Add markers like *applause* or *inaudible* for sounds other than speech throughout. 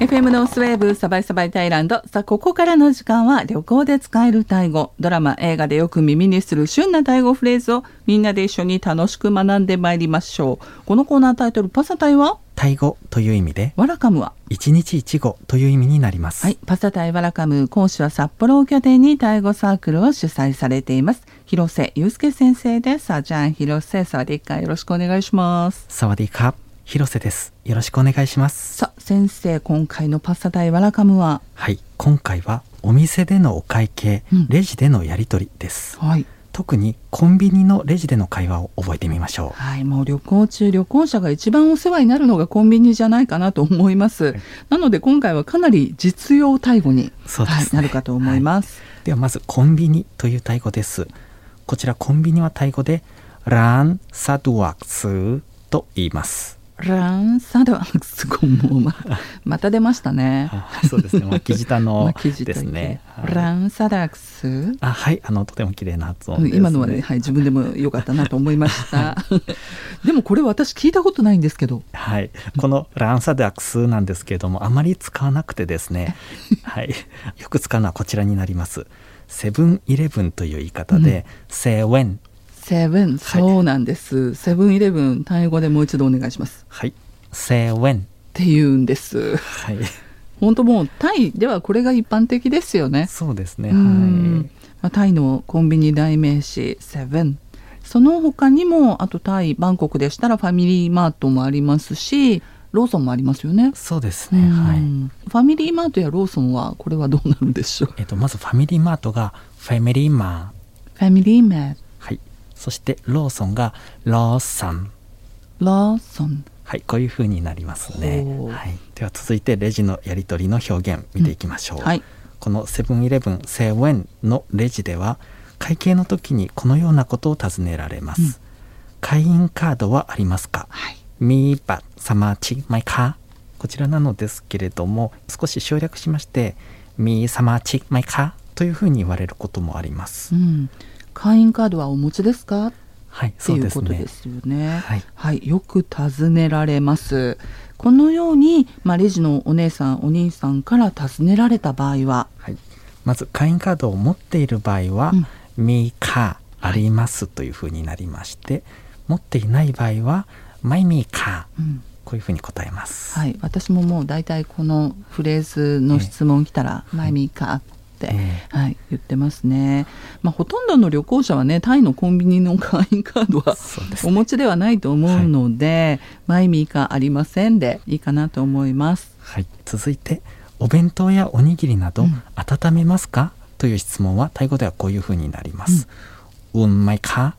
FM ノースウェーブサバイサバイタイランド。さあここからの時間は旅行で使えるタイ語。ドラマ映画でよく耳にする旬なタイ語フレーズをみんなで一緒に楽しく学んでまいりましょう。このコーナータイトルパサタイは？タイ語という意味で。ワラカムは？一日一語という意味になります、はい、パサタイワラカム講師は札幌を拠点にタイ語サークルを主催されています。広瀬祐介先生です。さあじゃあ広瀬サワディッカよろしくお願いします。サワディーカー広瀬です。よろしくお願いします。さあ先生今回のパサタイワラカムは？はい。今回はお店でのお会計、うん。レジでのやり取りです。はい。特にコンビニのレジでの会話を覚えてみましょう。はい、もう旅行中旅行者が一番お世話になるのがコンビニじゃないかなと思います。なので今回はかなり実用タイ語に、ね。はい、なるかと思います。ではまずコンビニというタイ語です。こちらコンビニはタイ語でランサドワクスと言いますランサドアクスゴもうま *laughs* また出ましたね。あそうですね。巻き舌の *laughs* ですね、はい。ランサダックス？あはい。あのとても綺麗な発音うんです、今のはね、はい、自分でも良かったなと思いました。*laughs* でもこれ私聞いたことないんですけど。はい、このランサダックスなんですけれどもあまり使わなくてですね、はい、よく使うのはこちらになります。セブンイレブンという言い方で、セブンセブン、そうなんです。セブンイレブン、タイ語でもう一度お願いします。はい。セブンって言うんです。はい。本当もうタイではこれが一般的ですよね。そうですね。うん。はい。まあ、タイのコンビニ代名詞セブンその他にもあとタイバンコクでしたらファミリーマートもありますしローソンもありますよね。そうですね、はいうん。ファミリーマートやローソンはこれはどうなるんでしょうえっと、まずファミリーマートがファミリーマーファミリーマートはいそしてローソンがローソンローソン。はいこういう風になりますね。はい、では続いてレジのやり取りの表現見ていきましょう、はい。このセブンイレブンセブンのレジでは会計の時にこのようなことを尋ねられます、うん。会員カードはありますか？はい。ミーバサマチマイカこちらなのですけれども少し省略しましてミーサマチマイカというふうに言われることもあります、うん、会員カードはお持ちですか？はいってそうですね。いうことですよね。はい。はい、よく尋ねられます。このように、まあ、レジのお姉さん、お兄さんから尋ねられた場合は、はい、まず会員カードを持っている場合はうん「ミーカーあります」というふうになりまして、持っていない場合は「マイミーカー。うん、」こういうふうに答えます。はい、私ももう大体このフレーズの質問来たら「マイミーカー」って、えはい、言ってますね。まあ、ほとんどの旅行者はね、タイのコンビニの会員カードはね。お持ちではないと思うので、マイミーカーありませんでいいかなと思います。はい、続いて「お弁当やおにぎりなどうん。温めますか?」という質問はタイ語ではこういうふうになります。うん。まいか？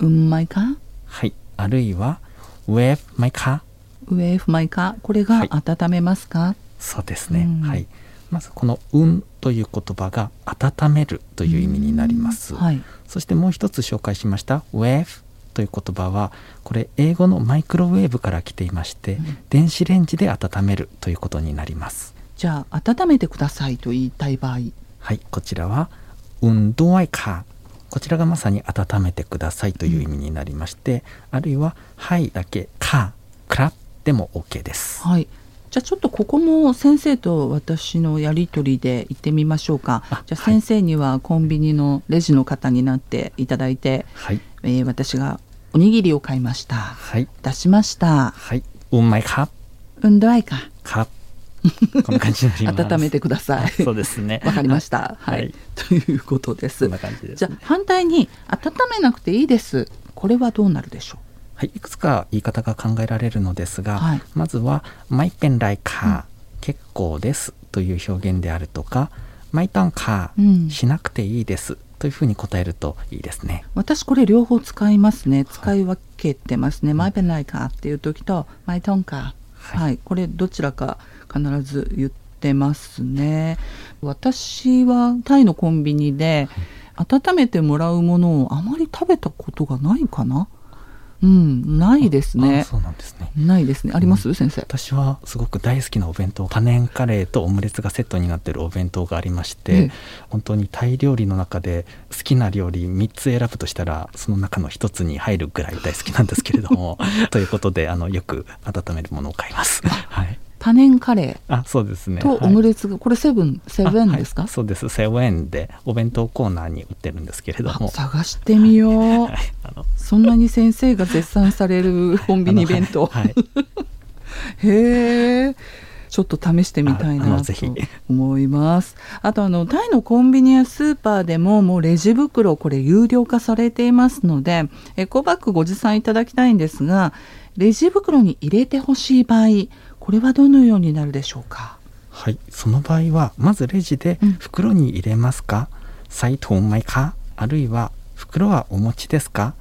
うんまいか？はい、あるいは「ウェブまいか？ウェーフマイカこれがはい。温めますか、そうですね、うん。はいまずこの「うん」という言葉が「温める」という意味になります。はい。そしてもう一つ紹介しました「wave」という言葉はこれ英語のマイクロウェーブから来ていまして、うん電子レンジで温めるということになりますじゃあ温めてくださいと言いたい場合、はいこちらは「運動愛か」こちらがまさに温めてくださいという意味になりまして、あるいは「はい」だけ「か」「くら」でも OK ですはい。じゃあちょっとここも先生と私のやり取りで行ってみましょうか。あじゃあ先生にはコンビニのレジの方になっていただいて、はいえー私がおにぎりを買いました。はい出しました。はい「うんまいか」運動愛か。「か」こんな感じになります温めてください。そうですねわかりました。はい。はいということです。そんな感じです、ね、じゃあ反対に温めなくていいです。これはどうなるでしょはい、いくつか言い方が考えられるのですが、はいまずは「マイペンライカー、結構です」という表現であるとか「マイタンカー、うんしなくていいです」というふうに答えるといいですね。う。私これ両方使いますね。使い分けてますね。マイペンライカーっていう時とマイトンカー。はいはい、これどちらか必ず言ってますね。私はタイのコンビニで温めてもらうものをあまり食べたことがないかな。うん、ないですあね。そうなんですね。ないですね。あります、先生。私はすごく大好きなお弁当パネンカレーとオムレツがセットになってるお弁当がありまして、ええ。本当にタイ料理の中で好きな料理3つ選ぶとしたらその中の1つに入るぐらい大好きなんですけれども *laughs* ということであのよく温めるものを買います。はい、パパネンカレあそうですね。ーとオムレツが、これセブンセブンですか、あはいそうです。セブンでお弁当コーナーに売ってるんですけれどあも探してみよう、*laughs* はいそんなに先生が絶賛されるコンビニ弁当、はい、*laughs* へえちょっと試してみたいなと思います。あとあのタイのコンビニやスーパーでももうレジ袋これ有料化されていますのでエコバッグご持参いただきたいんですがレジ袋に入れてほしい場合これはどのようになるでしょうか？はい、その場合はまずレジでうん。袋に入れますか、サイトンマイか？あるいは袋はお持ちですか？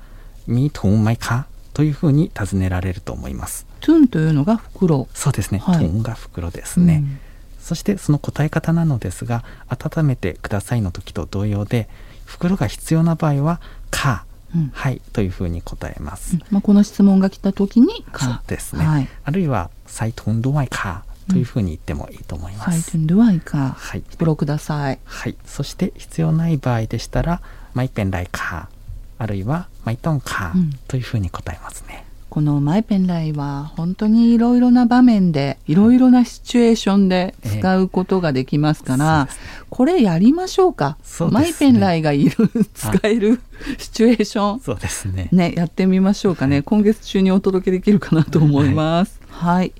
ミートンマイか？というふうに尋ねられると思います。トゥンというのが袋。そうですね、はい。トンが袋ですね、うん。そしてその答え方なのですが温めてくださいの時と同様で袋が必要な場合はかうん。はいというふうに答えます、まあ、この質問が来た時にか。そうですね、はい、あるいはサイトンドワイかというふうに言ってもいいと思います、サイトゥンドゥワイか。はい。袋ください。はい、そして必要ない場合でしたら「マイペンライカー」あるいは「マイトンカーうん」というふうに答えますね。このマイペンライは本当にいろいろな場面でい。ろいろなシチュエーションで使うことができますから、そうですこれやりましょうか？ね。マイペンライがいる使えるシチュエーション。そうですね。ねやってみましょうかね。今月中にお届けできるかなと思います。はい、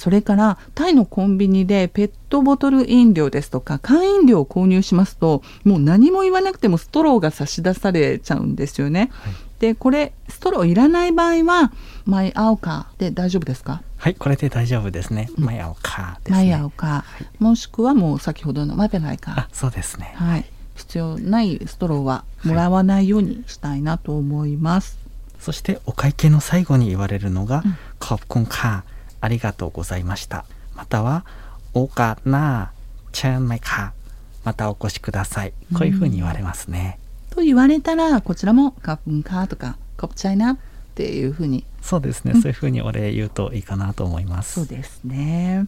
それからタイのコンビニでペットボトル飲料ですとか缶飲料を購入しますともう何も言わなくてもストローが差し出されちゃうんですよね。はい、でこれストローいらない場合はマイアオカで大丈夫ですか？はい、これで大丈夫ですね。マイアオカーですマイね。アオカ、もしくはもう先ほどのマイペンライカあ、そうですね。はい。必要ないストローはもらわないようにしたいなと思います、そしてお会計の最後に言われるのがうん「コップンカーありがとうございました」または「オカナーチェンマイカーまたお越しください」こういうふうに言われますね。と言われたらこちらもカップンカーとかコップチャイナっていうふうに。そうですね、うん。そういうふうにお礼言うといいかなと思います。そうですね。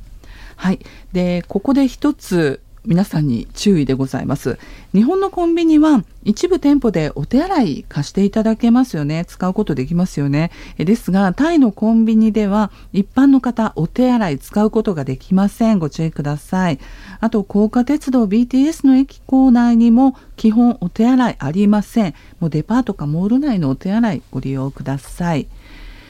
はい。でここで一つ皆さんに注意でございます。日本のコンビニは一部店舗でお手洗い貸していただけますよね。使うことできますよね。ですがタイのコンビニでは一般の方お手洗い使うことができません。ご注意ください。あと高架鉄道 BTS の駅構内にも基本お手洗いありません。もうデパートかモール内のお手洗いご利用ください。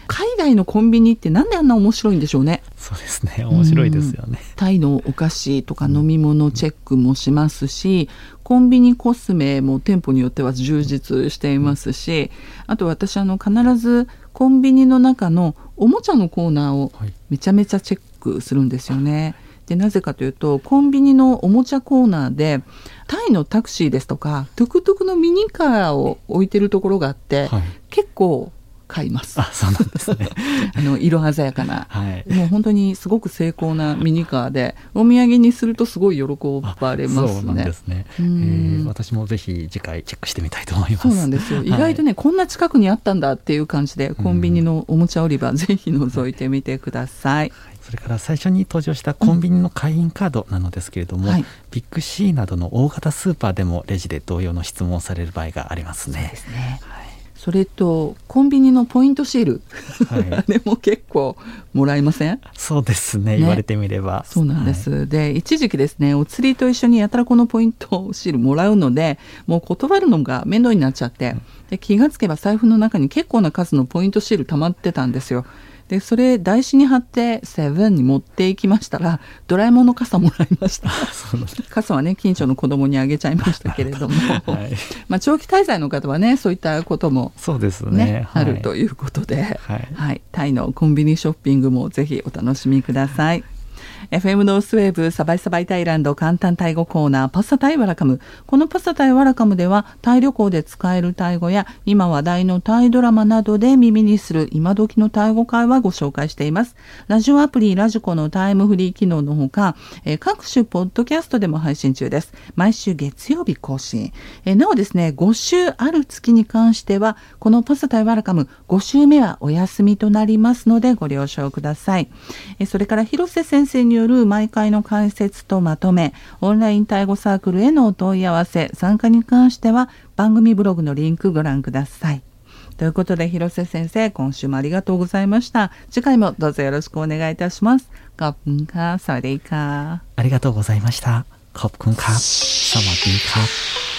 海外のコンビニってなんであんな面白いんでしょうね。そうですね。面白いですよね。タイのお菓子とか飲み物チェックもしますし、コンビニコスメも店舗によっては充実していますしあと私あの必ずコンビニの中のおもちゃのコーナーをはい。めちゃめちゃチェックするんですよね。でなぜかというとコンビニのおもちゃコーナーでタイのタクシーですとかトゥクトゥクのミニカーを置いてるところがあって、はい。結構買います。あそうなんですね。*laughs* あの色鮮やかなはい。もう本当にすごく精巧なミニカーでお土産にするとすごい喜ばれますね。そうなんですね。えうんー私もぜひ次回チェックしてみたいと思います。そうなんですよ。意外とね、こんな近くにあったんだっていう感じで、コンビニのおもちゃ売り場、ぜひ覗いてみてください。それから最初に登場したコンビニの会員カードなのですけれども、はいビッグ C などの大型スーパーでもレジで同様の質問をされる場合がありますねで。すね。はいそれと、コンビニのポイントシール。はい。あれも結構もらえません？そうですねね。言われてみれば。そうなんです。はい。で、一時期ですね、お釣りと一緒にやたらこのポイントシールもらうので、もう断るのが面倒になっちゃって、で気がつけば財布の中に結構な数のポイントシール溜まってたんですよ。で、それ台紙に貼ってセブンに持っていきましたら、ドラえもんの傘もらいました。傘はね、近所の子供にあげちゃいましたけれども、はい。まあ長期滞在の方はね、そういったこともそうですね、ねあるとはいいうことで、はい。はい、タイのコンビニショッピングもぜひお楽しみください。FM ノースウェーブサバイサバイタイランド簡単タイ語コーナーパサタイワラカム。このパサタイワラカムではタイ旅行で使えるタイ語や今話題のタイドラマなどで耳にする今時のタイ語会話ご紹介しています。ラジオアプリラジコのタイムフリー機能のほか、え各種ポッドキャストでも配信中です。毎週月曜日更新。えなおですね、5週ある月に関しては、このパサタイワラカム5週目はお休みとなりますのでご了承ください。えそれから広瀬先生による毎回の解説とまとめ、オンラインタイ語サークルへのお問い合わせ、参加に関しては番組ブログのリンクご覧ください。ということで、広瀬先生、今週もありがとうございました。次回もどうぞよろしくお願いいたします。ごっぷんか、さわでいか。ありがとうございました。ごっぷんか、さわでいか。